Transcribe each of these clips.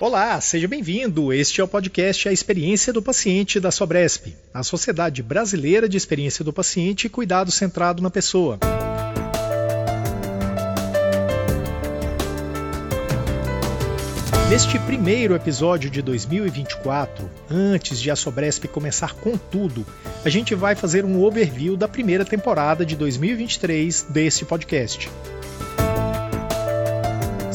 Olá, seja bem-vindo. Este é o podcast A Experiência do Paciente da Sobresp, a Sociedade Brasileira de Experiência do Paciente e Cuidado Centrado na Pessoa. Neste primeiro episódio de 2024, antes de a Sobresp começar com tudo, a gente vai fazer um overview da primeira temporada de 2023 deste podcast.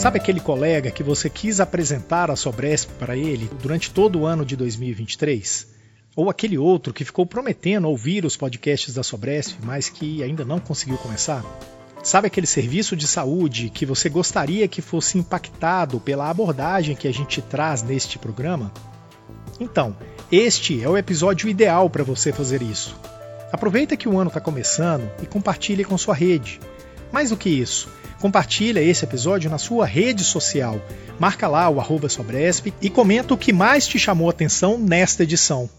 Sabe aquele colega que você quis apresentar a Sobresp para ele durante todo o ano de 2023? Ou aquele outro que ficou prometendo ouvir os podcasts da Sobresp, mas que ainda não conseguiu começar? Sabe aquele serviço de saúde que você gostaria que fosse impactado pela abordagem que a gente traz neste programa? Então, este é o episódio ideal para você fazer isso. Aproveita que o ano está começando e compartilhe com sua rede. Mais do que isso, compartilha esse episódio na sua rede social. Marca lá o arroba Sobresp e comenta o que mais te chamou a atenção nesta edição.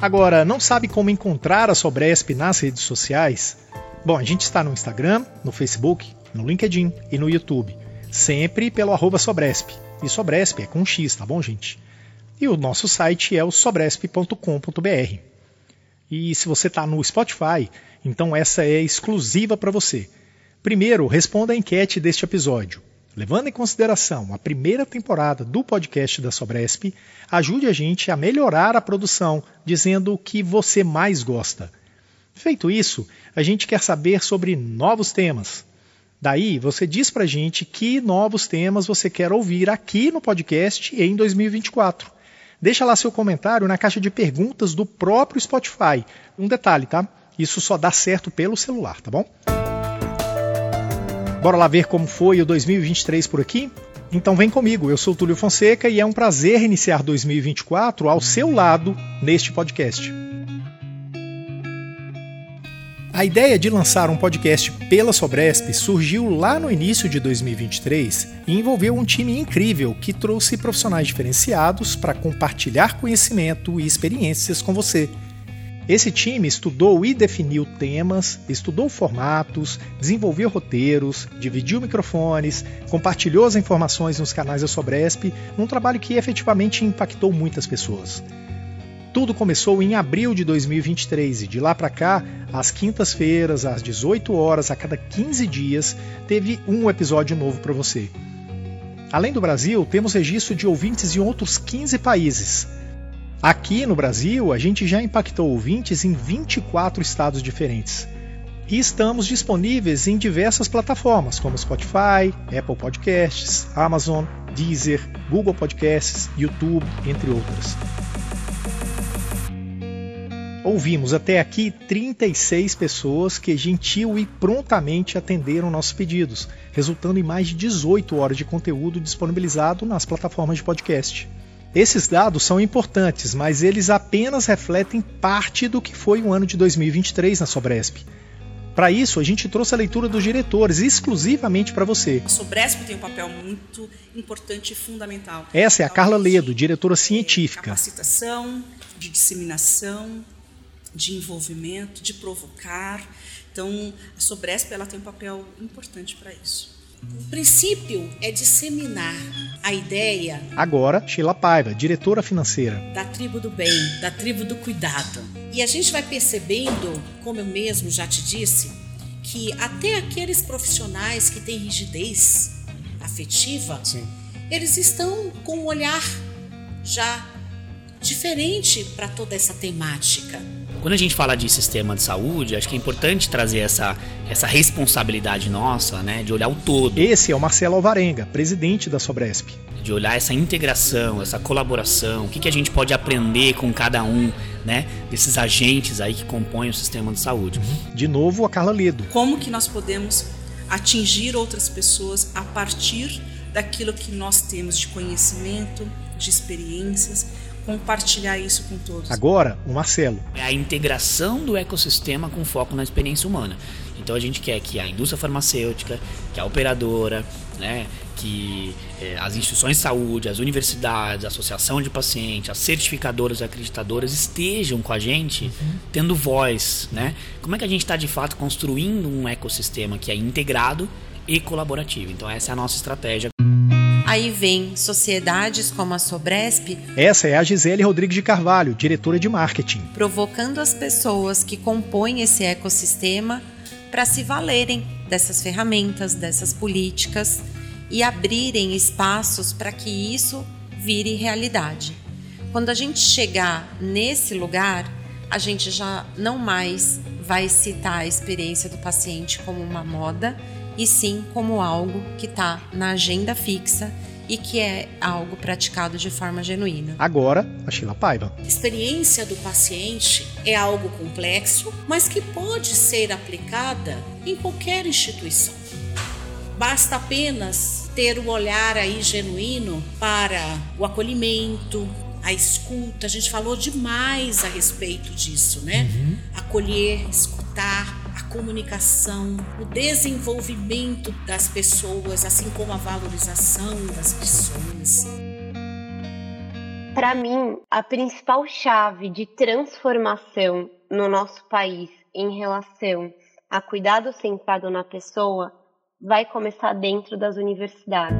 Agora, não sabe como encontrar a Sobresp nas redes sociais? Bom, a gente está no Instagram, no Facebook, no LinkedIn e no YouTube. Sempre pelo arroba Sobresp. E Sobresp é com X, tá bom, gente? E o nosso site é o sobresp.com.br. E se você está no Spotify, então essa é exclusiva para você. Primeiro, responda a enquete deste episódio. Levando em consideração a primeira temporada do podcast da Sobresp, ajude a gente a melhorar a produção, dizendo o que você mais gosta. Feito isso, a gente quer saber sobre novos temas. Daí você diz pra gente que novos temas você quer ouvir aqui no podcast em 2024. Deixa lá seu comentário na caixa de perguntas do próprio Spotify. Um detalhe, tá? Isso só dá certo pelo celular, tá bom? Bora lá ver como foi o 2023 por aqui? Então vem comigo, eu sou Túlio Fonseca e é um prazer iniciar 2024 ao seu lado neste podcast. A ideia de lançar um podcast pela Sobresp surgiu lá no início de 2023 e envolveu um time incrível que trouxe profissionais diferenciados para compartilhar conhecimento e experiências com você. Esse time estudou e definiu temas, estudou formatos, desenvolveu roteiros, dividiu microfones, compartilhou as informações nos canais da Sobresp, num trabalho que efetivamente impactou muitas pessoas. Tudo começou em abril de 2023 e de lá para cá, às quintas-feiras, às 18 horas, a cada 15 dias, teve um episódio novo para você. Além do Brasil, temos registro de ouvintes em outros 15 países. Aqui no Brasil, a gente já impactou ouvintes em 24 estados diferentes. E estamos disponíveis em diversas plataformas, como Spotify, Apple Podcasts, Amazon, Deezer, Google Podcasts, YouTube, entre outras. Ouvimos até aqui 36 pessoas que gentil e prontamente atenderam nossos pedidos, resultando em mais de 18 horas de conteúdo disponibilizado nas plataformas de podcast. Esses dados são importantes, mas eles apenas refletem parte do que foi o ano de 2023 na Sobresp. Para isso, a gente trouxe a leitura dos diretores exclusivamente para você. A Sobresp tem um papel muito importante e fundamental. Essa é a Carla Ledo, diretora científica. Capacitação, de disseminação, de envolvimento, de provocar. Então, a Sobresp ela tem um papel importante para isso. O princípio é disseminar a ideia. Agora, Sheila Paiva, diretora financeira. Da tribo do bem, da tribo do cuidado. E a gente vai percebendo, como eu mesmo já te disse, que até aqueles profissionais que têm rigidez afetiva, Sim. eles estão com um olhar já diferente para toda essa temática. Quando a gente fala de sistema de saúde, acho que é importante trazer essa, essa responsabilidade nossa, né, de olhar o todo. Esse é o Marcelo Alvarenga, presidente da Sobresp. De olhar essa integração, essa colaboração, o que, que a gente pode aprender com cada um, né, desses agentes aí que compõem o sistema de saúde. Uhum. De novo, a Carla Ledo. Como que nós podemos atingir outras pessoas a partir daquilo que nós temos de conhecimento, de experiências, compartilhar isso com todos. Agora, o Marcelo. É a integração do ecossistema com foco na experiência humana. Então a gente quer que a indústria farmacêutica, que a operadora, né, que eh, as instituições de saúde, as universidades, a associação de pacientes, as certificadoras e acreditadoras estejam com a gente, uhum. tendo voz, né? Como é que a gente está de fato construindo um ecossistema que é integrado e colaborativo? Então essa é a nossa estratégia. Aí vem sociedades como a Sobresp. Essa é a Gisele Rodrigues de Carvalho, diretora de marketing. Provocando as pessoas que compõem esse ecossistema para se valerem dessas ferramentas, dessas políticas e abrirem espaços para que isso vire realidade. Quando a gente chegar nesse lugar, a gente já não mais vai citar a experiência do paciente como uma moda, e sim como algo que está na agenda fixa e que é algo praticado de forma genuína. Agora, a Sheila Paiva. A experiência do paciente é algo complexo, mas que pode ser aplicada em qualquer instituição. Basta apenas ter o um olhar aí genuíno para o acolhimento, a escuta, a gente falou demais a respeito disso, né? Uhum. Acolher, escutar, a comunicação, o desenvolvimento das pessoas, assim como a valorização das pessoas. Para mim, a principal chave de transformação no nosso país em relação a cuidado centrado na pessoa vai começar dentro das universidades.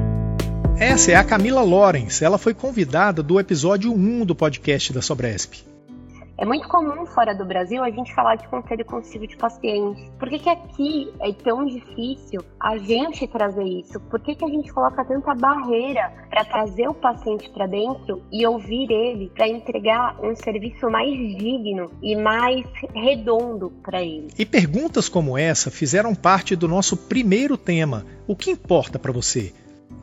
Essa é a Camila Lorenz. Ela foi convidada do episódio 1 do podcast da Sobresp. É muito comum fora do Brasil a gente falar de conselho consigo de pacientes. Por que, que aqui é tão difícil a gente trazer isso? Por que, que a gente coloca tanta barreira para trazer o paciente para dentro e ouvir ele para entregar um serviço mais digno e mais redondo para ele? E perguntas como essa fizeram parte do nosso primeiro tema. O que importa para você?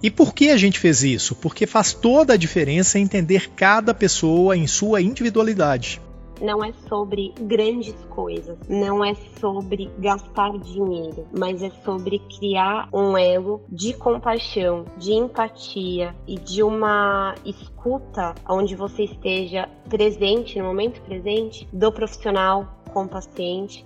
E por que a gente fez isso? Porque faz toda a diferença entender cada pessoa em sua individualidade. Não é sobre grandes coisas, não é sobre gastar dinheiro, mas é sobre criar um elo de compaixão, de empatia e de uma escuta onde você esteja presente, no momento presente, do profissional com o paciente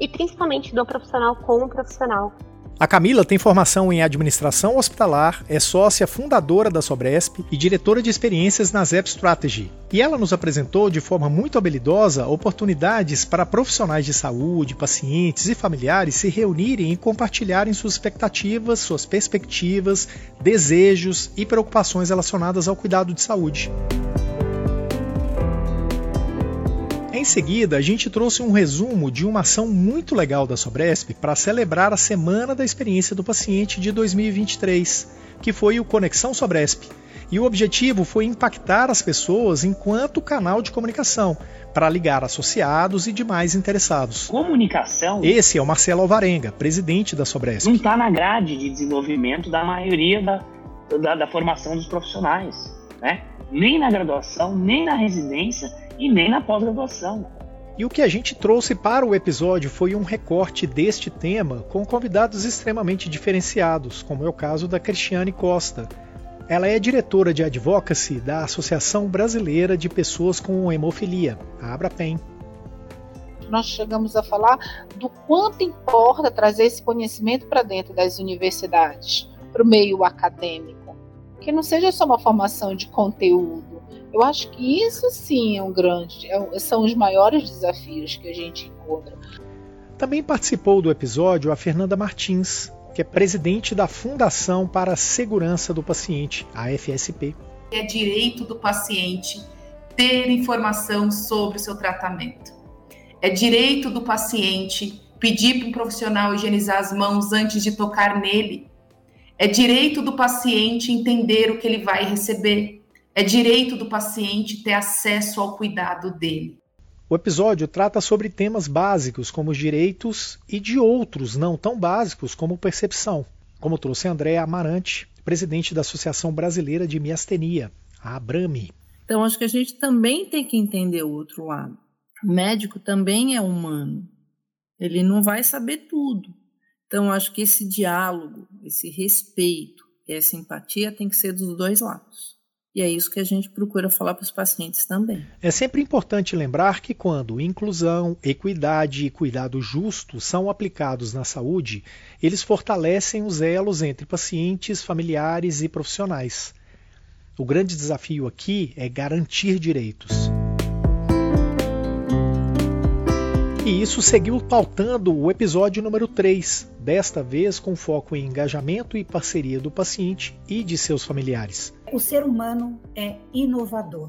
e principalmente do profissional com o profissional. A Camila tem formação em administração hospitalar, é sócia fundadora da Sobresp e diretora de experiências na Zep Strategy. E ela nos apresentou de forma muito habilidosa oportunidades para profissionais de saúde, pacientes e familiares se reunirem e compartilharem suas expectativas, suas perspectivas, desejos e preocupações relacionadas ao cuidado de saúde. Em seguida, a gente trouxe um resumo de uma ação muito legal da Sobresp para celebrar a Semana da Experiência do Paciente de 2023, que foi o Conexão Sobresp. E o objetivo foi impactar as pessoas enquanto canal de comunicação, para ligar associados e demais interessados. Comunicação? Esse é o Marcelo Alvarenga, presidente da Sobresp. Não está na grade de desenvolvimento da maioria da, da, da formação dos profissionais, né? Nem na graduação, nem na residência e nem na pós-graduação. E o que a gente trouxe para o episódio foi um recorte deste tema com convidados extremamente diferenciados, como é o caso da Cristiane Costa. Ela é diretora de advocacy da Associação Brasileira de Pessoas com Hemofilia, a Abrapem. Nós chegamos a falar do quanto importa trazer esse conhecimento para dentro das universidades, para o meio acadêmico, que não seja só uma formação de conteúdo, eu acho que isso sim é um grande, é, são os maiores desafios que a gente encontra. Também participou do episódio a Fernanda Martins, que é presidente da Fundação para a Segurança do Paciente, a FSP. É direito do paciente ter informação sobre o seu tratamento. É direito do paciente pedir para um profissional higienizar as mãos antes de tocar nele. É direito do paciente entender o que ele vai receber. É direito do paciente ter acesso ao cuidado dele. O episódio trata sobre temas básicos como os direitos e de outros não tão básicos como percepção, como trouxe André Amarante, presidente da Associação Brasileira de Miastenia, a ABRAMI. Então acho que a gente também tem que entender o outro lado. O médico também é humano. Ele não vai saber tudo. Então acho que esse diálogo, esse respeito e essa empatia tem que ser dos dois lados. E é isso que a gente procura falar para os pacientes também. É sempre importante lembrar que quando inclusão, equidade e cuidado justo são aplicados na saúde, eles fortalecem os elos entre pacientes, familiares e profissionais. O grande desafio aqui é garantir direitos. E isso seguiu pautando o episódio número 3, desta vez com foco em engajamento e parceria do paciente e de seus familiares. O ser humano é inovador.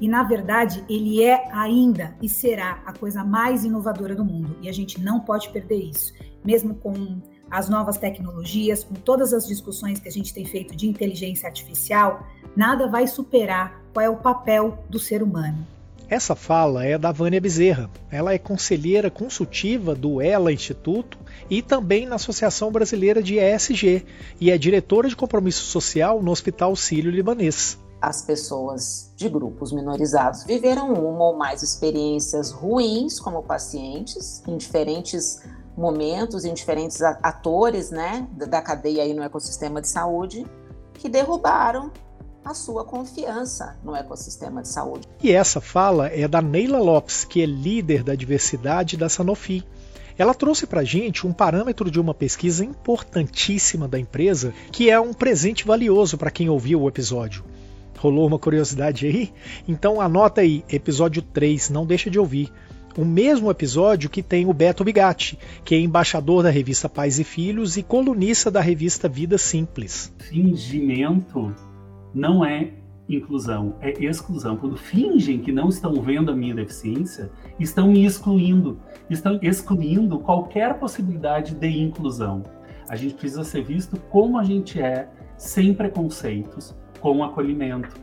E na verdade, ele é ainda e será a coisa mais inovadora do mundo. E a gente não pode perder isso. Mesmo com as novas tecnologias, com todas as discussões que a gente tem feito de inteligência artificial, nada vai superar qual é o papel do ser humano. Essa fala é da Vânia Bezerra. Ela é conselheira consultiva do ELA Instituto e também na Associação Brasileira de ESG e é diretora de compromisso social no Hospital Sírio-Libanês. As pessoas de grupos minorizados viveram uma ou mais experiências ruins como pacientes em diferentes momentos, em diferentes atores né, da cadeia aí no ecossistema de saúde, que derrubaram a sua confiança no ecossistema de saúde. E essa fala é da Neila Lopes, que é líder da diversidade da Sanofi. Ela trouxe para a gente um parâmetro de uma pesquisa importantíssima da empresa, que é um presente valioso para quem ouviu o episódio. Rolou uma curiosidade aí? Então anota aí, episódio 3, não deixa de ouvir. O mesmo episódio que tem o Beto Bigatti, que é embaixador da revista Pais e Filhos e colunista da revista Vida Simples. Fingimento não é inclusão, é exclusão. Quando fingem que não estão vendo a minha deficiência, estão me excluindo, estão excluindo qualquer possibilidade de inclusão. A gente precisa ser visto como a gente é, sem preconceitos, com acolhimento.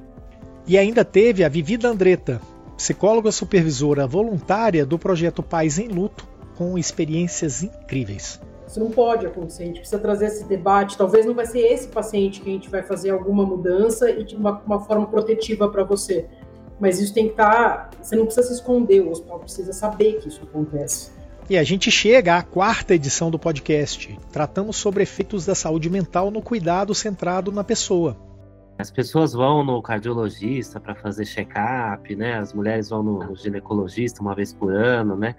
E ainda teve a Vivida Andretta, psicóloga supervisora voluntária do projeto Pais em Luto, com experiências incríveis. Isso não pode acontecer, a gente precisa trazer esse debate. Talvez não vai ser esse paciente que a gente vai fazer alguma mudança e de uma, uma forma protetiva para você. Mas isso tem que estar. Tá, você não precisa se esconder, o hospital precisa saber que isso acontece. E a gente chega à quarta edição do podcast. Tratamos sobre efeitos da saúde mental no cuidado centrado na pessoa. As pessoas vão no cardiologista para fazer check-up, né? As mulheres vão no, no ginecologista uma vez por ano, né?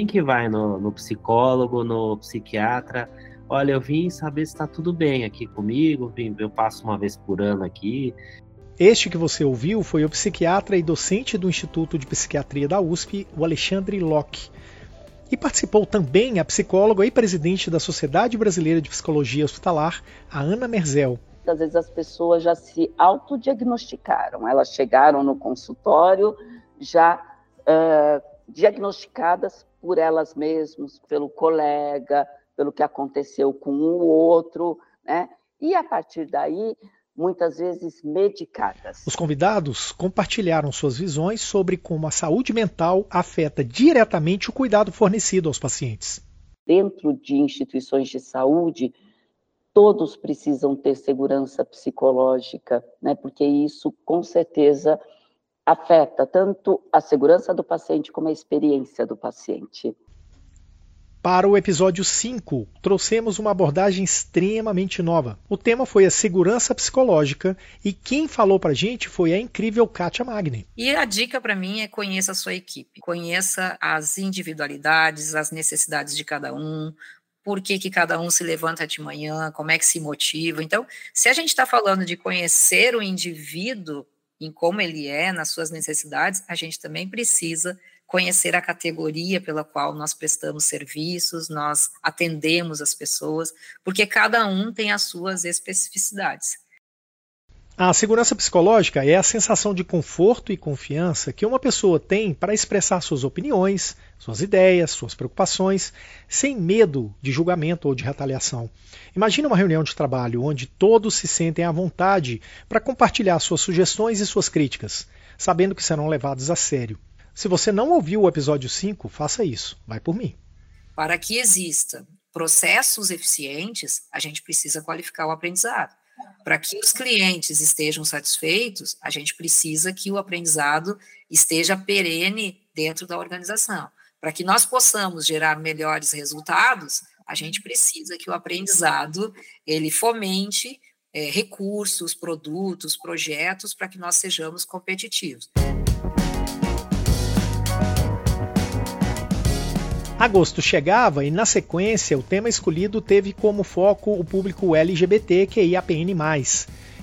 Quem que vai no, no psicólogo, no psiquiatra? Olha, eu vim saber se está tudo bem aqui comigo, vim, eu passo uma vez por ano aqui. Este que você ouviu foi o psiquiatra e docente do Instituto de Psiquiatria da USP, o Alexandre Locke. E participou também a psicóloga e presidente da Sociedade Brasileira de Psicologia Hospitalar, a Ana Merzel. Muitas vezes as pessoas já se autodiagnosticaram, elas chegaram no consultório já uh, diagnosticadas por elas mesmas, pelo colega, pelo que aconteceu com o outro, né? E a partir daí, muitas vezes medicadas. Os convidados compartilharam suas visões sobre como a saúde mental afeta diretamente o cuidado fornecido aos pacientes. Dentro de instituições de saúde, todos precisam ter segurança psicológica, né? Porque isso com certeza afeta tanto a segurança do paciente como a experiência do paciente. Para o episódio 5, trouxemos uma abordagem extremamente nova. O tema foi a segurança psicológica e quem falou para a gente foi a incrível Kátia Magni. E a dica para mim é conheça a sua equipe, conheça as individualidades, as necessidades de cada um, por que, que cada um se levanta de manhã, como é que se motiva. Então, se a gente está falando de conhecer o indivíduo, em como ele é, nas suas necessidades, a gente também precisa conhecer a categoria pela qual nós prestamos serviços, nós atendemos as pessoas, porque cada um tem as suas especificidades. A segurança psicológica é a sensação de conforto e confiança que uma pessoa tem para expressar suas opiniões, suas ideias, suas preocupações, sem medo de julgamento ou de retaliação. Imagine uma reunião de trabalho onde todos se sentem à vontade para compartilhar suas sugestões e suas críticas, sabendo que serão levados a sério. Se você não ouviu o episódio 5, faça isso. Vai por mim. Para que exista processos eficientes, a gente precisa qualificar o aprendizado. Para que os clientes estejam satisfeitos, a gente precisa que o aprendizado esteja perene dentro da organização. Para que nós possamos gerar melhores resultados, a gente precisa que o aprendizado ele fomente é, recursos, produtos, projetos para que nós sejamos competitivos. Agosto chegava e, na sequência, o tema escolhido teve como foco o público LGBT que IAPN+.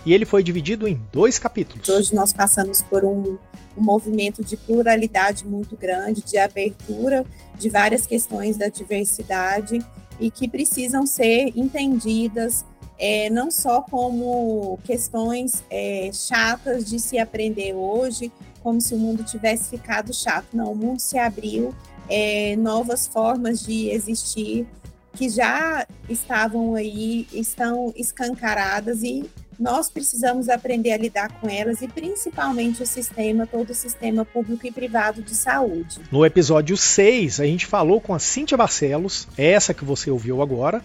e ele foi dividido em dois capítulos. Hoje nós passamos por um, um movimento de pluralidade muito grande, de abertura de várias questões da diversidade e que precisam ser entendidas é, não só como questões é, chatas de se aprender hoje, como se o mundo tivesse ficado chato. Não, o mundo se abriu, é, novas formas de existir que já estavam aí, estão escancaradas e nós precisamos aprender a lidar com elas e principalmente o sistema, todo o sistema público e privado de saúde. No episódio 6, a gente falou com a Cíntia Barcelos, essa que você ouviu agora,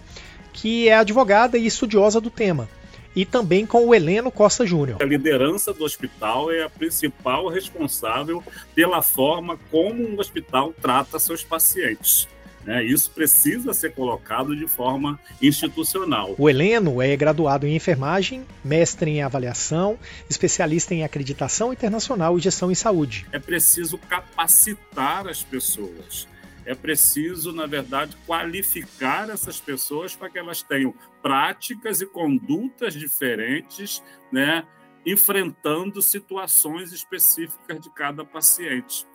que é advogada e estudiosa do tema. E também com o Heleno Costa Júnior. A liderança do hospital é a principal responsável pela forma como um hospital trata seus pacientes. Né? Isso precisa ser colocado de forma institucional. O Heleno é graduado em enfermagem, mestre em avaliação, especialista em acreditação internacional e gestão em saúde. É preciso capacitar as pessoas. É preciso, na verdade, qualificar essas pessoas para que elas tenham práticas e condutas diferentes, né, enfrentando situações específicas de cada paciente.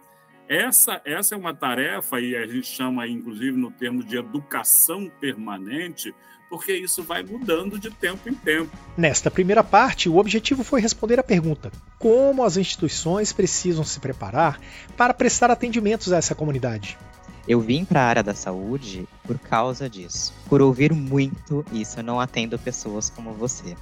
Essa, essa é uma tarefa, e a gente chama, inclusive, no termo de educação permanente, porque isso vai mudando de tempo em tempo. Nesta primeira parte, o objetivo foi responder a pergunta: como as instituições precisam se preparar para prestar atendimentos a essa comunidade? Eu vim para a área da saúde por causa disso, por ouvir muito isso. Eu não atendo pessoas como você.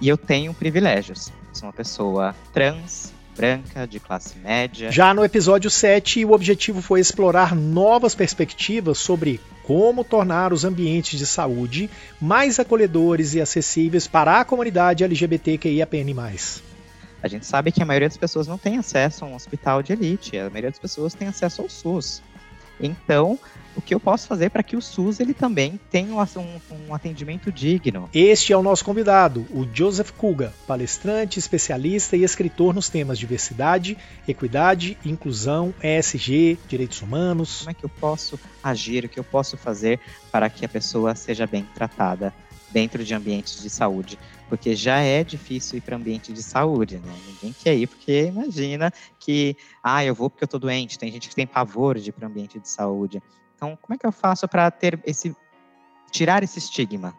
E eu tenho privilégios. Sou uma pessoa trans, branca, de classe média. Já no episódio 7, o objetivo foi explorar novas perspectivas sobre como tornar os ambientes de saúde mais acolhedores e acessíveis para a comunidade LGBTQIAPN+. A gente sabe que a maioria das pessoas não tem acesso a um hospital de elite, a maioria das pessoas tem acesso ao SUS. Então, o que eu posso fazer para que o SUS ele também tenha um, um, atendimento digno. Este é o nosso convidado, o Joseph Kuga, palestrante, especialista e escritor nos temas diversidade, equidade, inclusão, ESG, direitos humanos. Como é que eu posso agir, o que eu posso fazer para que a pessoa seja bem tratada dentro de ambientes de saúde? Porque já é difícil ir para ambiente de saúde, né? Ninguém quer ir porque imagina que, ah, eu vou porque eu estou doente. Tem gente que tem pavor de ir para ambiente de saúde. Então, como é que eu faço para ter esse tirar esse estigma?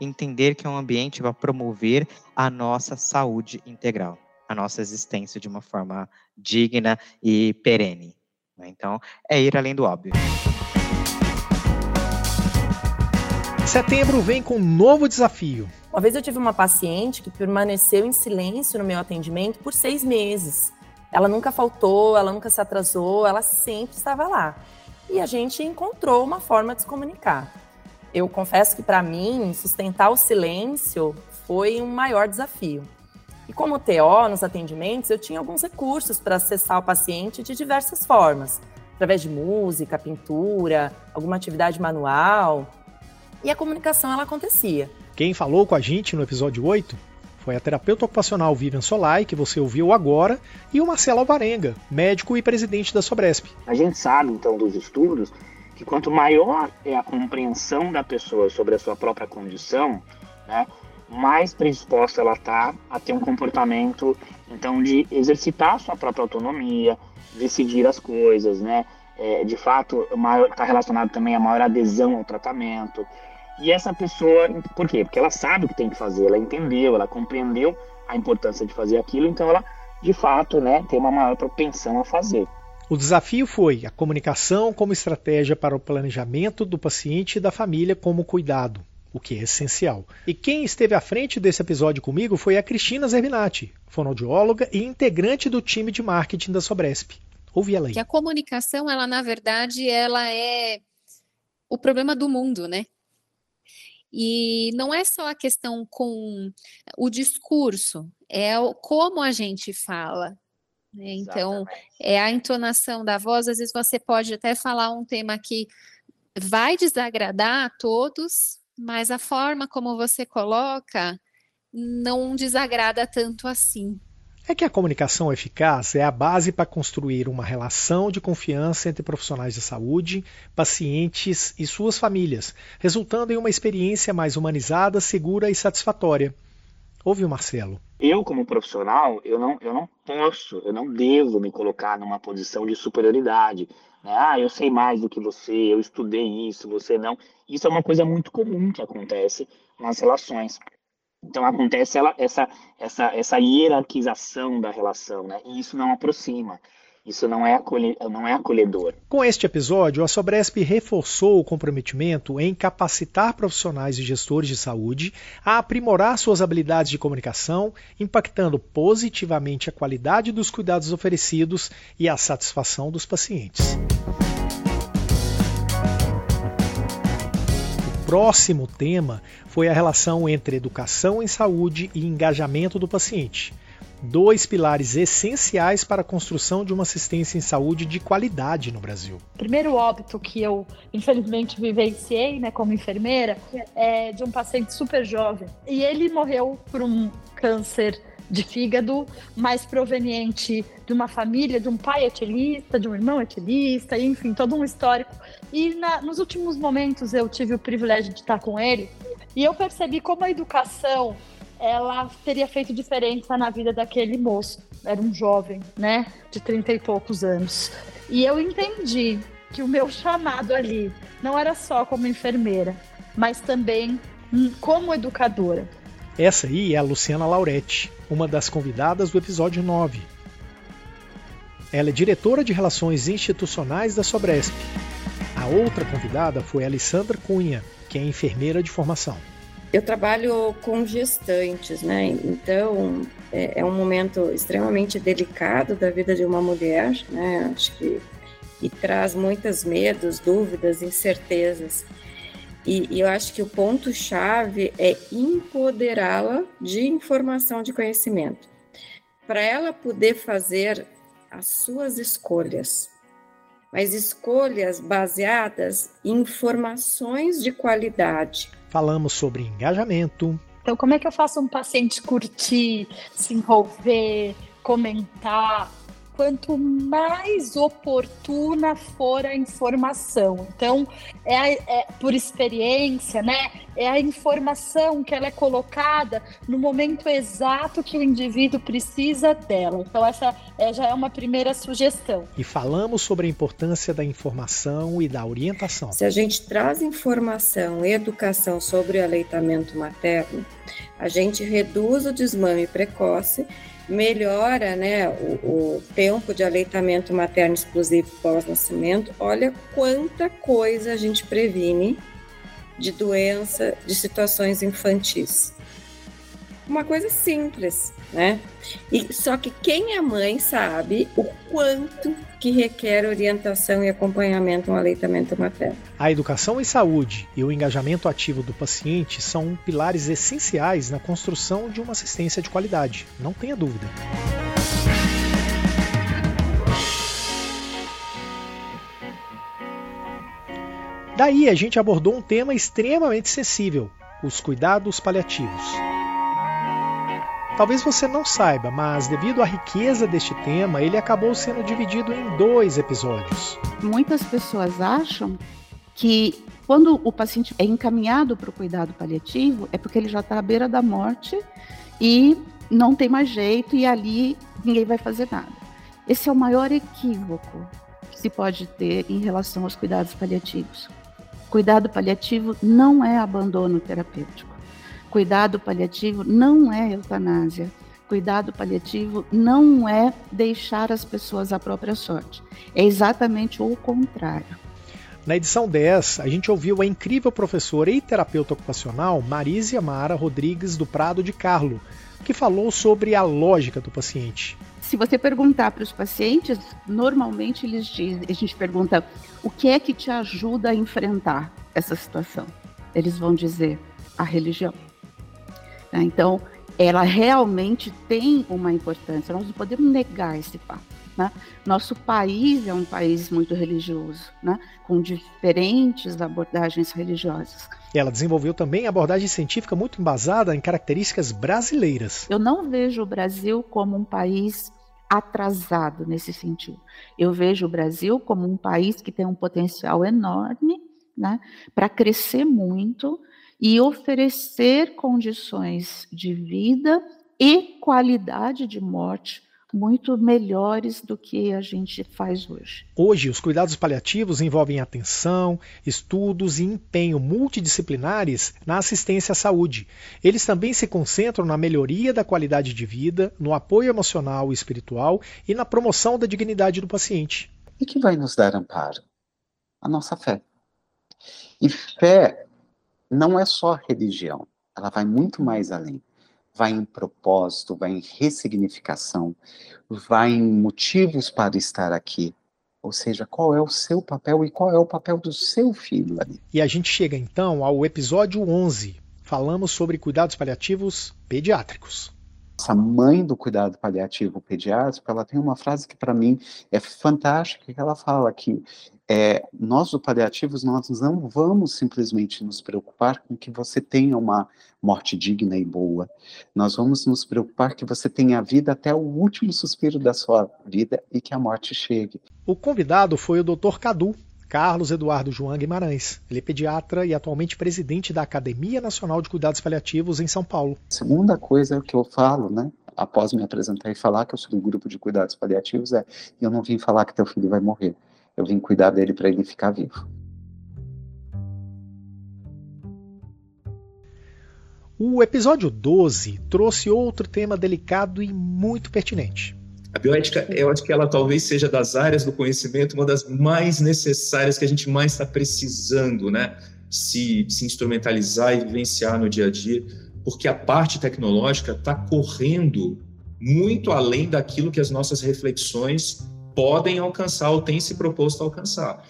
Entender que é um ambiente vai promover a nossa saúde integral, a nossa existência de uma forma digna e perene. Né? Então, é ir além do óbvio. Setembro vem com um novo desafio. Uma vez eu tive uma paciente que permaneceu em silêncio no meu atendimento por seis meses. Ela nunca faltou, ela nunca se atrasou, ela sempre estava lá e a gente encontrou uma forma de se comunicar. Eu confesso que para mim, sustentar o silêncio foi um maior desafio. E como TO nos atendimentos, eu tinha alguns recursos para acessar o paciente de diversas formas, através de música, pintura, alguma atividade manual. E a comunicação ela acontecia. Quem falou com a gente no episódio 8 foi a terapeuta ocupacional Vivian Solai, que você ouviu agora, e o Marcelo Alvarenga, médico e presidente da Sobresp. A gente sabe, então, dos estudos, que quanto maior é a compreensão da pessoa sobre a sua própria condição, né, mais predisposta ela está a ter um comportamento, então, de exercitar a sua própria autonomia, decidir as coisas, né? É, de fato, está relacionado também a maior adesão ao tratamento. E essa pessoa, por quê? Porque ela sabe o que tem que fazer, ela entendeu, ela compreendeu a importância de fazer aquilo, então ela, de fato, né, tem uma maior propensão a fazer. O desafio foi a comunicação como estratégia para o planejamento do paciente e da família como cuidado, o que é essencial. E quem esteve à frente desse episódio comigo foi a Cristina Zerbinati, fonoaudióloga e integrante do time de marketing da Sobresp. Ouvi ela aí. Que a comunicação, ela na verdade, ela é o problema do mundo, né? E não é só a questão com o discurso, é como a gente fala. Né? Então, é a entonação da voz. Às vezes você pode até falar um tema que vai desagradar a todos, mas a forma como você coloca não desagrada tanto assim é que a comunicação eficaz é a base para construir uma relação de confiança entre profissionais de saúde, pacientes e suas famílias, resultando em uma experiência mais humanizada, segura e satisfatória. Ouve o Marcelo. Eu, como profissional, eu não, eu não posso, eu não devo me colocar numa posição de superioridade. Né? Ah, eu sei mais do que você, eu estudei isso, você não. Isso é uma coisa muito comum que acontece nas relações. Então acontece ela, essa, essa, essa hierarquização da relação, né? E isso não aproxima. Isso não é, acolhe, não é acolhedor. Com este episódio, a Sobresp reforçou o comprometimento em capacitar profissionais e gestores de saúde a aprimorar suas habilidades de comunicação, impactando positivamente a qualidade dos cuidados oferecidos e a satisfação dos pacientes. Próximo tema foi a relação entre educação em saúde e engajamento do paciente dois pilares essenciais para a construção de uma assistência em saúde de qualidade no Brasil. O primeiro óbito que eu, infelizmente, vivenciei né, como enfermeira é de um paciente super jovem. E ele morreu por um câncer de fígado, mais proveniente de uma família, de um pai etilista, de um irmão etilista, enfim, todo um histórico. E na, nos últimos momentos eu tive o privilégio de estar com ele e eu percebi como a educação ela teria feito diferença na vida daquele moço. Era um jovem, né, de trinta e poucos anos. E eu entendi que o meu chamado ali não era só como enfermeira, mas também como educadora. Essa aí é a Luciana Lauretti, uma das convidadas do episódio 9. Ela é diretora de Relações Institucionais da Sobresp. A outra convidada foi Alessandra Cunha, que é enfermeira de formação. Eu trabalho com gestantes, né? Então é, é, um momento extremamente delicado da vida de uma mulher, né? Acho que e traz muitos medos, dúvidas, incertezas. E, e eu acho que o ponto chave é empoderá-la de informação, de conhecimento, para ela poder fazer as suas escolhas, mas escolhas baseadas em informações de qualidade falamos sobre engajamento. Então, como é que eu faço um paciente curtir, se envolver, comentar? Quanto mais oportuna for a informação. Então, é, é, por experiência, né? É a informação que ela é colocada no momento exato que o indivíduo precisa dela. Então, essa é, já é uma primeira sugestão. E falamos sobre a importância da informação e da orientação. Se a gente traz informação e educação sobre o aleitamento materno, a gente reduz o desmame precoce melhora né, o, o tempo de aleitamento materno exclusivo pós-nascimento. Olha quanta coisa a gente previne de doença, de situações infantis. Uma coisa simples, né? E só que quem é mãe sabe o quanto que requer orientação e acompanhamento no aleitamento materno. A educação em saúde e o engajamento ativo do paciente são pilares essenciais na construção de uma assistência de qualidade, não tenha dúvida. Daí a gente abordou um tema extremamente sensível: os cuidados paliativos. Talvez você não saiba, mas devido à riqueza deste tema, ele acabou sendo dividido em dois episódios. Muitas pessoas acham que quando o paciente é encaminhado para o cuidado paliativo é porque ele já está à beira da morte e não tem mais jeito e ali ninguém vai fazer nada. Esse é o maior equívoco que se pode ter em relação aos cuidados paliativos. Cuidado paliativo não é abandono terapêutico. Cuidado paliativo não é eutanásia. Cuidado paliativo não é deixar as pessoas à própria sorte. É exatamente o contrário. Na edição 10, a gente ouviu a incrível professora e terapeuta ocupacional Marise Mara Rodrigues do Prado de Carlo, que falou sobre a lógica do paciente. Se você perguntar para os pacientes, normalmente eles dizem, a gente pergunta o que é que te ajuda a enfrentar essa situação. Eles vão dizer a religião. Né? Então, ela realmente tem uma importância, nós não podemos negar esse fato. Né? Nosso país é um país muito religioso, né? com diferentes abordagens religiosas. Ela desenvolveu também abordagem científica muito embasada em características brasileiras. Eu não vejo o Brasil como um país atrasado nesse sentido. Eu vejo o Brasil como um país que tem um potencial enorme né, para crescer muito e oferecer condições de vida e qualidade de morte muito melhores do que a gente faz hoje. Hoje, os cuidados paliativos envolvem atenção, estudos e empenho multidisciplinares na assistência à saúde. Eles também se concentram na melhoria da qualidade de vida, no apoio emocional e espiritual e na promoção da dignidade do paciente. E que vai nos dar amparo? A nossa fé. E fé não é só religião, ela vai muito mais além vai em propósito, vai em ressignificação, vai em motivos para estar aqui. Ou seja, qual é o seu papel e qual é o papel do seu filho ali. E a gente chega então ao episódio 11. Falamos sobre cuidados paliativos pediátricos. Essa mãe do cuidado paliativo pediátrico, ela tem uma frase que para mim é fantástica, que ela fala que é, nós do paliativos, nós não vamos simplesmente nos preocupar com que você tenha uma morte digna e boa. Nós vamos nos preocupar que você tenha vida até o último suspiro da sua vida e que a morte chegue. O convidado foi o Dr. Cadu, Carlos Eduardo João Guimarães. Ele é pediatra e atualmente presidente da Academia Nacional de Cuidados Paliativos em São Paulo. Segunda coisa que eu falo, né, após me apresentar e falar que eu sou do grupo de cuidados paliativos é: eu não vim falar que teu filho vai morrer. Eu vim cuidar dele para ele ficar vivo. O episódio 12 trouxe outro tema delicado e muito pertinente. A bioética, eu acho que ela talvez seja das áreas do conhecimento uma das mais necessárias que a gente mais está precisando, né? Se, se instrumentalizar e vivenciar no dia a dia, porque a parte tecnológica está correndo muito além daquilo que as nossas reflexões podem alcançar ou têm se proposto a alcançar.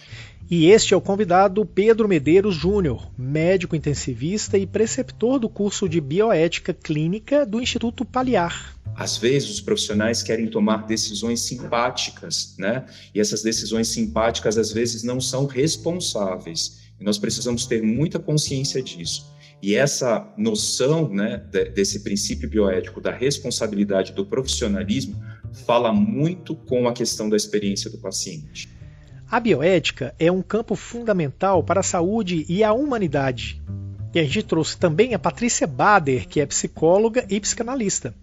E este é o convidado Pedro Medeiros Júnior, médico intensivista e preceptor do curso de bioética clínica do Instituto Paliar. Às vezes os profissionais querem tomar decisões simpáticas, né? E essas decisões simpáticas às vezes não são responsáveis. E nós precisamos ter muita consciência disso. E essa noção, né, desse princípio bioético da responsabilidade do profissionalismo fala muito com a questão da experiência do paciente. A bioética é um campo fundamental para a saúde e a humanidade. E a gente trouxe também a Patrícia Bader, que é psicóloga e psicanalista.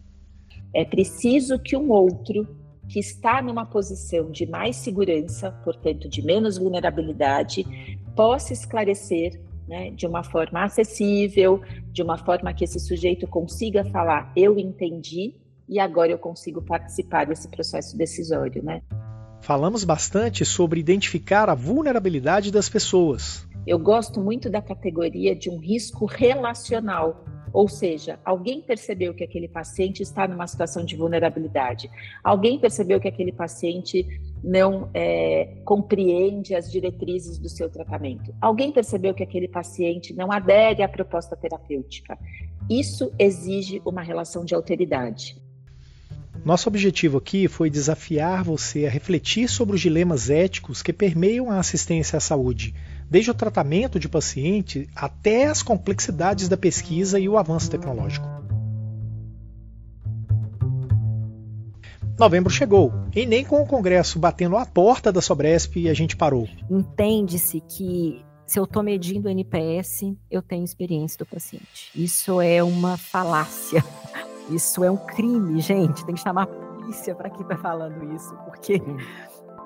É preciso que um outro que está numa posição de mais segurança, portanto de menos vulnerabilidade, possa esclarecer né, de uma forma acessível, de uma forma que esse sujeito consiga falar: eu entendi, e agora eu consigo participar desse processo decisório, né? Falamos bastante sobre identificar a vulnerabilidade das pessoas. Eu gosto muito da categoria de um risco relacional, ou seja, alguém percebeu que aquele paciente está numa situação de vulnerabilidade, alguém percebeu que aquele paciente não é, compreende as diretrizes do seu tratamento, alguém percebeu que aquele paciente não adere à proposta terapêutica. Isso exige uma relação de alteridade. Nosso objetivo aqui foi desafiar você a refletir sobre os dilemas éticos que permeiam a assistência à saúde, desde o tratamento de paciente até as complexidades da pesquisa e o avanço tecnológico. Novembro chegou e nem com o Congresso batendo a porta da Sobresp a gente parou. Entende-se que se eu estou medindo o NPS, eu tenho experiência do paciente. Isso é uma falácia. Isso é um crime, gente. Tem que chamar a polícia para quem está falando isso, porque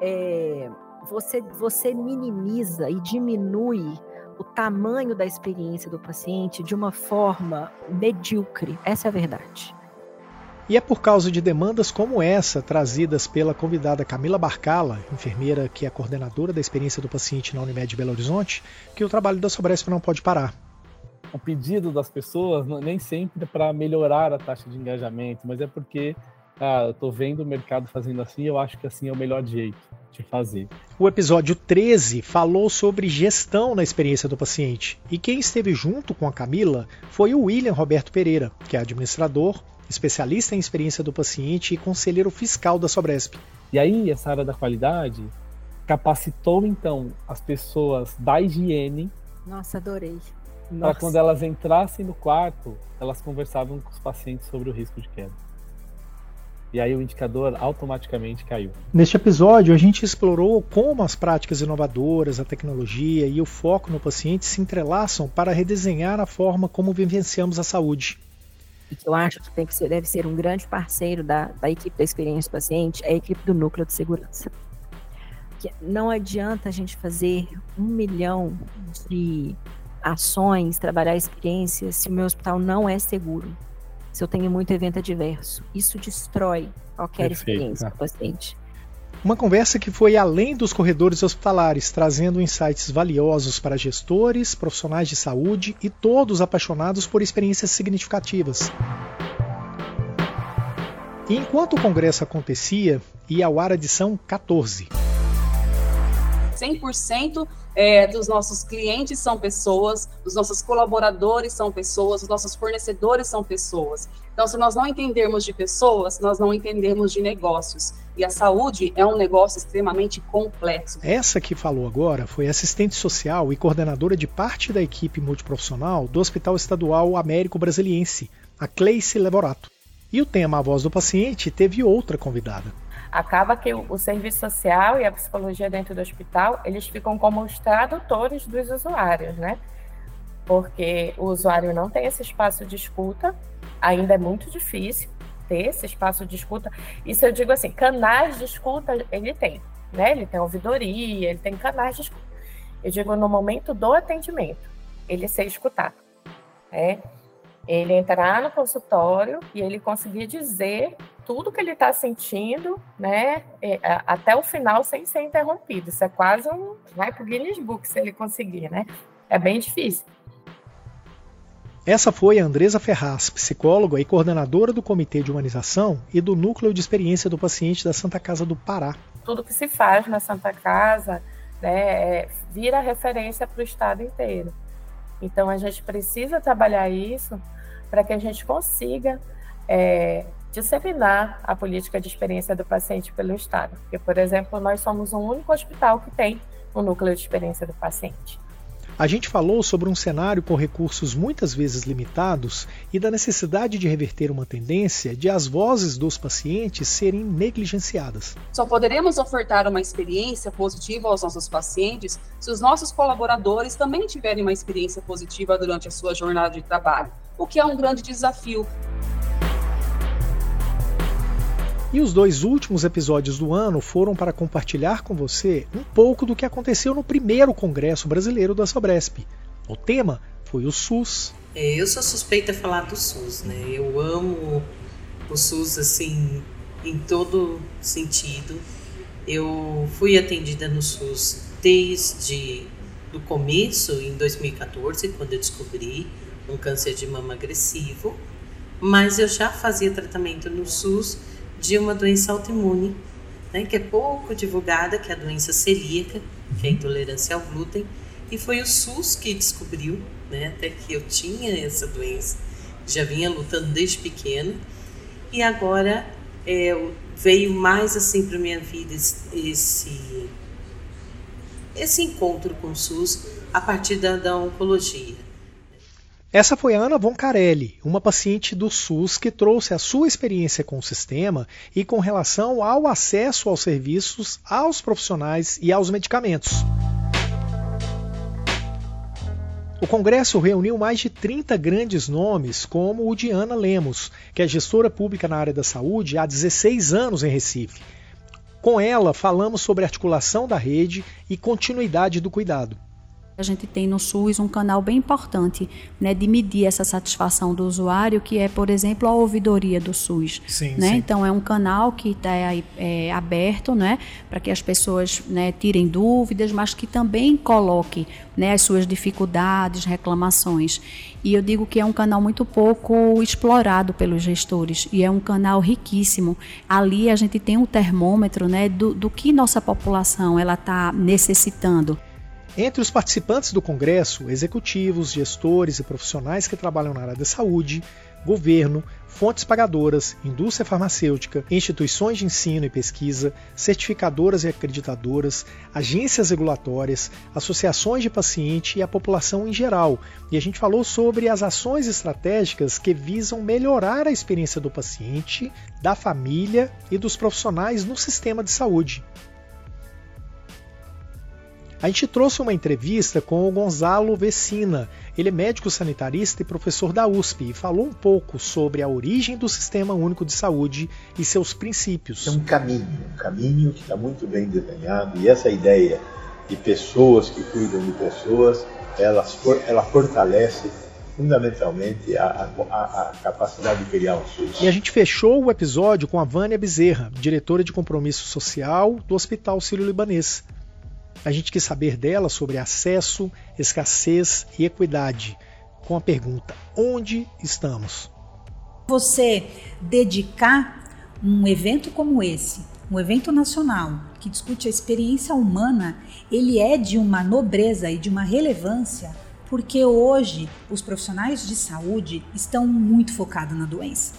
é, você, você minimiza e diminui o tamanho da experiência do paciente de uma forma medíocre. Essa é a verdade. E é por causa de demandas como essa, trazidas pela convidada Camila Barcala, enfermeira que é coordenadora da experiência do paciente na Unimed Belo Horizonte, que o trabalho da Sobresp não pode parar o pedido das pessoas nem sempre é para melhorar a taxa de engajamento, mas é porque ah, eu estou vendo o mercado fazendo assim, eu acho que assim é o melhor jeito de fazer. O episódio 13 falou sobre gestão na experiência do paciente. E quem esteve junto com a Camila foi o William Roberto Pereira, que é administrador, especialista em experiência do paciente e conselheiro fiscal da Sobresp. E aí, essa área da qualidade capacitou então as pessoas da higiene. Nossa, adorei para quando elas entrassem no quarto, elas conversavam com os pacientes sobre o risco de queda. e aí o indicador automaticamente caiu. Neste episódio, a gente explorou como as práticas inovadoras, a tecnologia e o foco no paciente se entrelaçam para redesenhar a forma como vivenciamos a saúde. E que eu acho que, tem que ser, deve ser um grande parceiro da, da equipe da experiência do paciente é a equipe do núcleo de segurança. Que não adianta a gente fazer um milhão de ações, trabalhar experiências se o meu hospital não é seguro se eu tenho muito evento adverso. Isso destrói qualquer Perfeito. experiência do paciente. Uma conversa que foi além dos corredores hospitalares, trazendo insights valiosos para gestores, profissionais de saúde e todos apaixonados por experiências significativas. E enquanto o congresso acontecia, ia ao ar a edição 14. 100% é, dos nossos clientes são pessoas, os nossos colaboradores são pessoas, os nossos fornecedores são pessoas. Então, se nós não entendermos de pessoas, nós não entendemos de negócios. E a saúde é um negócio extremamente complexo. Essa que falou agora foi assistente social e coordenadora de parte da equipe multiprofissional do Hospital Estadual Américo Brasiliense, a Cleice Levorato. E o tema A Voz do Paciente teve outra convidada acaba que o, o, serviço social e a psicologia dentro do hospital, eles ficam como os tradutores dos usuários, né? Porque o usuário não tem esse espaço de escuta, ainda é muito difícil ter esse espaço de escuta. Isso eu digo assim, canais de escuta ele tem, né? Ele tem ouvidoria, ele tem canais de escuta. Eu digo no momento do atendimento, ele ser escutado, né? Ele entrar no consultório e ele conseguir dizer tudo que ele está sentindo, né, é, até o final sem ser interrompido. Isso é quase um. Vai para o Guinness Book se ele conseguir, né? É bem difícil. Essa foi a Andresa Ferraz, psicóloga e coordenadora do Comitê de Humanização e do Núcleo de Experiência do Paciente da Santa Casa do Pará. Tudo que se faz na Santa Casa né, é, vira referência para o Estado inteiro. Então, a gente precisa trabalhar isso para que a gente consiga é, disseminar a política de experiência do paciente pelo Estado. Porque, por exemplo, nós somos o único hospital que tem o um núcleo de experiência do paciente. A gente falou sobre um cenário com recursos muitas vezes limitados e da necessidade de reverter uma tendência de as vozes dos pacientes serem negligenciadas. Só poderemos ofertar uma experiência positiva aos nossos pacientes se os nossos colaboradores também tiverem uma experiência positiva durante a sua jornada de trabalho, o que é um grande desafio e os dois últimos episódios do ano foram para compartilhar com você um pouco do que aconteceu no primeiro Congresso Brasileiro da Sobresp. O tema foi o SUS. É, eu sou suspeita a falar do SUS, né? Eu amo o SUS assim em todo sentido. Eu fui atendida no SUS desde o começo, em 2014, quando eu descobri um câncer de mama agressivo, mas eu já fazia tratamento no SUS de uma doença autoimune, né, que é pouco divulgada, que é a doença celíaca, que é a intolerância ao glúten, e foi o SUS que descobriu, né, até que eu tinha essa doença, já vinha lutando desde pequena, e agora é, veio mais assim para minha vida esse esse encontro com o SUS a partir da, da oncologia. Essa foi a Ana Von Carelli, uma paciente do SUS que trouxe a sua experiência com o sistema e com relação ao acesso aos serviços, aos profissionais e aos medicamentos. O congresso reuniu mais de 30 grandes nomes, como o de Ana Lemos, que é gestora pública na área da saúde há 16 anos em Recife. Com ela, falamos sobre articulação da rede e continuidade do cuidado. A gente tem no SUS um canal bem importante né, de medir essa satisfação do usuário, que é, por exemplo, a ouvidoria do SUS. Sim, né? Sim. Então, é um canal que está é, aberto né, para que as pessoas né, tirem dúvidas, mas que também coloque né, as suas dificuldades, reclamações. E eu digo que é um canal muito pouco explorado pelos gestores e é um canal riquíssimo. Ali a gente tem um termômetro né, do, do que nossa população ela está necessitando. Entre os participantes do congresso, executivos, gestores e profissionais que trabalham na área da saúde, governo, fontes pagadoras, indústria farmacêutica, instituições de ensino e pesquisa, certificadoras e acreditadoras, agências regulatórias, associações de paciente e a população em geral. E a gente falou sobre as ações estratégicas que visam melhorar a experiência do paciente, da família e dos profissionais no sistema de saúde. A gente trouxe uma entrevista com o Gonzalo Vecina. Ele é médico sanitarista e professor da USP e falou um pouco sobre a origem do Sistema Único de Saúde e seus princípios. É um caminho, um caminho que está muito bem desenhado e essa ideia de pessoas que cuidam de pessoas, ela, ela fortalece fundamentalmente a, a, a, capacidade de criar um SUS. E a gente fechou o episódio com a Vânia Bezerra, diretora de compromisso social do Hospital Sírio-Libanês. A gente quis saber dela sobre acesso, escassez e equidade, com a pergunta: onde estamos? Você dedicar um evento como esse, um evento nacional que discute a experiência humana, ele é de uma nobreza e de uma relevância, porque hoje os profissionais de saúde estão muito focados na doença.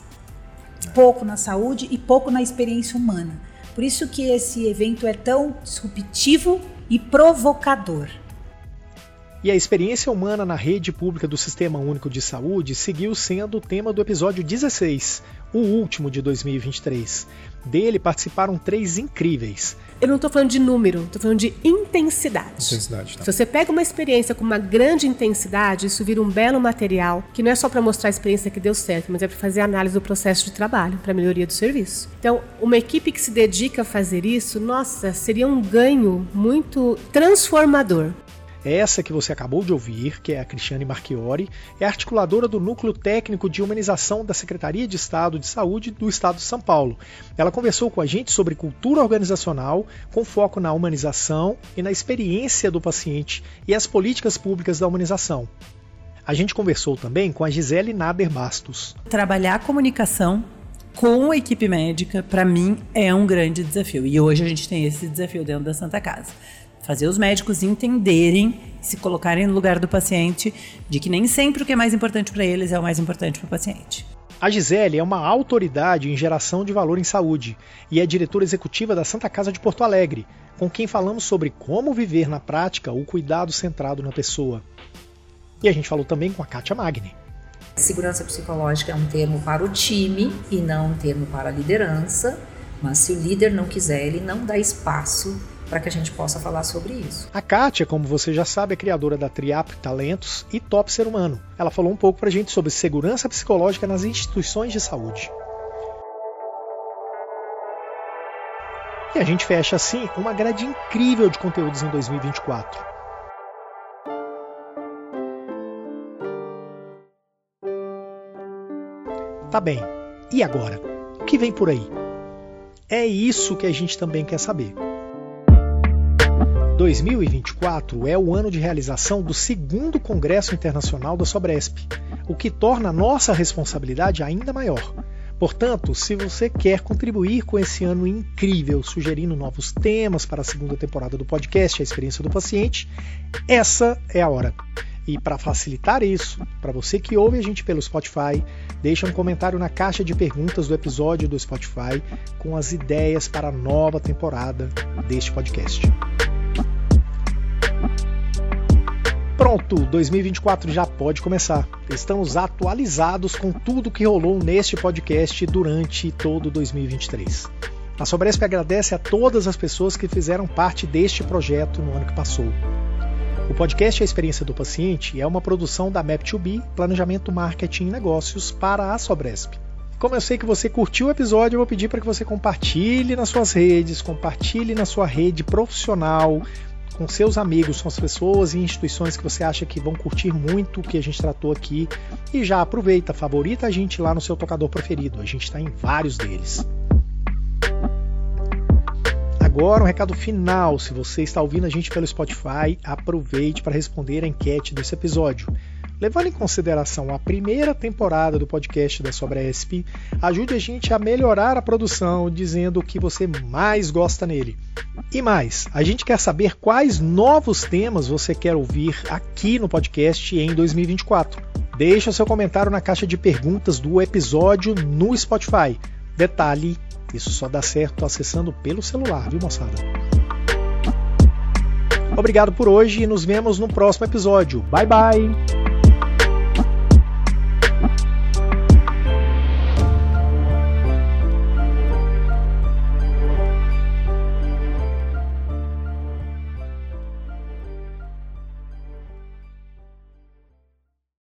Pouco na saúde e pouco na experiência humana. Por isso que esse evento é tão disruptivo e provocador. E a experiência humana na rede pública do Sistema Único de Saúde seguiu sendo o tema do episódio 16, o último de 2023. Dele participaram três incríveis. Eu não estou falando de número, estou falando de intensidade. Intensidade, tá. Se você pega uma experiência com uma grande intensidade, isso vira um belo material, que não é só para mostrar a experiência que deu certo, mas é para fazer análise do processo de trabalho, para melhoria do serviço. Então, uma equipe que se dedica a fazer isso, nossa, seria um ganho muito transformador. Essa que você acabou de ouvir, que é a Cristiane Marchiori, é articuladora do Núcleo Técnico de Humanização da Secretaria de Estado de Saúde do Estado de São Paulo. Ela conversou com a gente sobre cultura organizacional, com foco na humanização e na experiência do paciente e as políticas públicas da humanização. A gente conversou também com a Gisele Nader Bastos. Trabalhar a comunicação com a equipe médica, para mim, é um grande desafio. E hoje a gente tem esse desafio dentro da Santa Casa fazer os médicos entenderem, se colocarem no lugar do paciente, de que nem sempre o que é mais importante para eles é o mais importante para o paciente. A Gisele é uma autoridade em geração de valor em saúde e é diretora executiva da Santa Casa de Porto Alegre, com quem falamos sobre como viver na prática o cuidado centrado na pessoa. E a gente falou também com a Kátia Magni. Segurança psicológica é um termo para o time e não um termo para a liderança, mas se o líder não quiser, ele não dá espaço para que a gente possa falar sobre isso. A Kátia, como você já sabe, é criadora da Triap Talentos e Top Ser Humano. Ela falou um pouco para a gente sobre segurança psicológica nas instituições de saúde. E a gente fecha assim uma grade incrível de conteúdos em 2024. Tá bem, e agora? O que vem por aí? É isso que a gente também quer saber. 2024 é o ano de realização do segundo Congresso Internacional da Sobresp, o que torna a nossa responsabilidade ainda maior. Portanto, se você quer contribuir com esse ano incrível, sugerindo novos temas para a segunda temporada do podcast A Experiência do Paciente, essa é a hora. E para facilitar isso, para você que ouve a gente pelo Spotify, deixa um comentário na caixa de perguntas do episódio do Spotify com as ideias para a nova temporada deste podcast. Pronto, 2024 já pode começar. Estamos atualizados com tudo que rolou neste podcast durante todo 2023. A Sobresp agradece a todas as pessoas que fizeram parte deste projeto no ano que passou. O podcast A Experiência do Paciente é uma produção da Map2B, Planejamento, Marketing e Negócios para a Sobresp. Como eu sei que você curtiu o episódio, eu vou pedir para que você compartilhe nas suas redes, compartilhe na sua rede profissional, com seus amigos, com as pessoas e instituições que você acha que vão curtir muito o que a gente tratou aqui. E já aproveita, favorita a gente lá no seu tocador preferido. A gente está em vários deles. Agora um recado final. Se você está ouvindo a gente pelo Spotify, aproveite para responder a enquete desse episódio. Levando em consideração a primeira temporada do podcast da Sobresp, ajude a gente a melhorar a produção dizendo o que você mais gosta nele. E mais, a gente quer saber quais novos temas você quer ouvir aqui no podcast em 2024. Deixa seu comentário na caixa de perguntas do episódio no Spotify. Detalhe, isso só dá certo acessando pelo celular, viu, moçada? Obrigado por hoje e nos vemos no próximo episódio. Bye bye!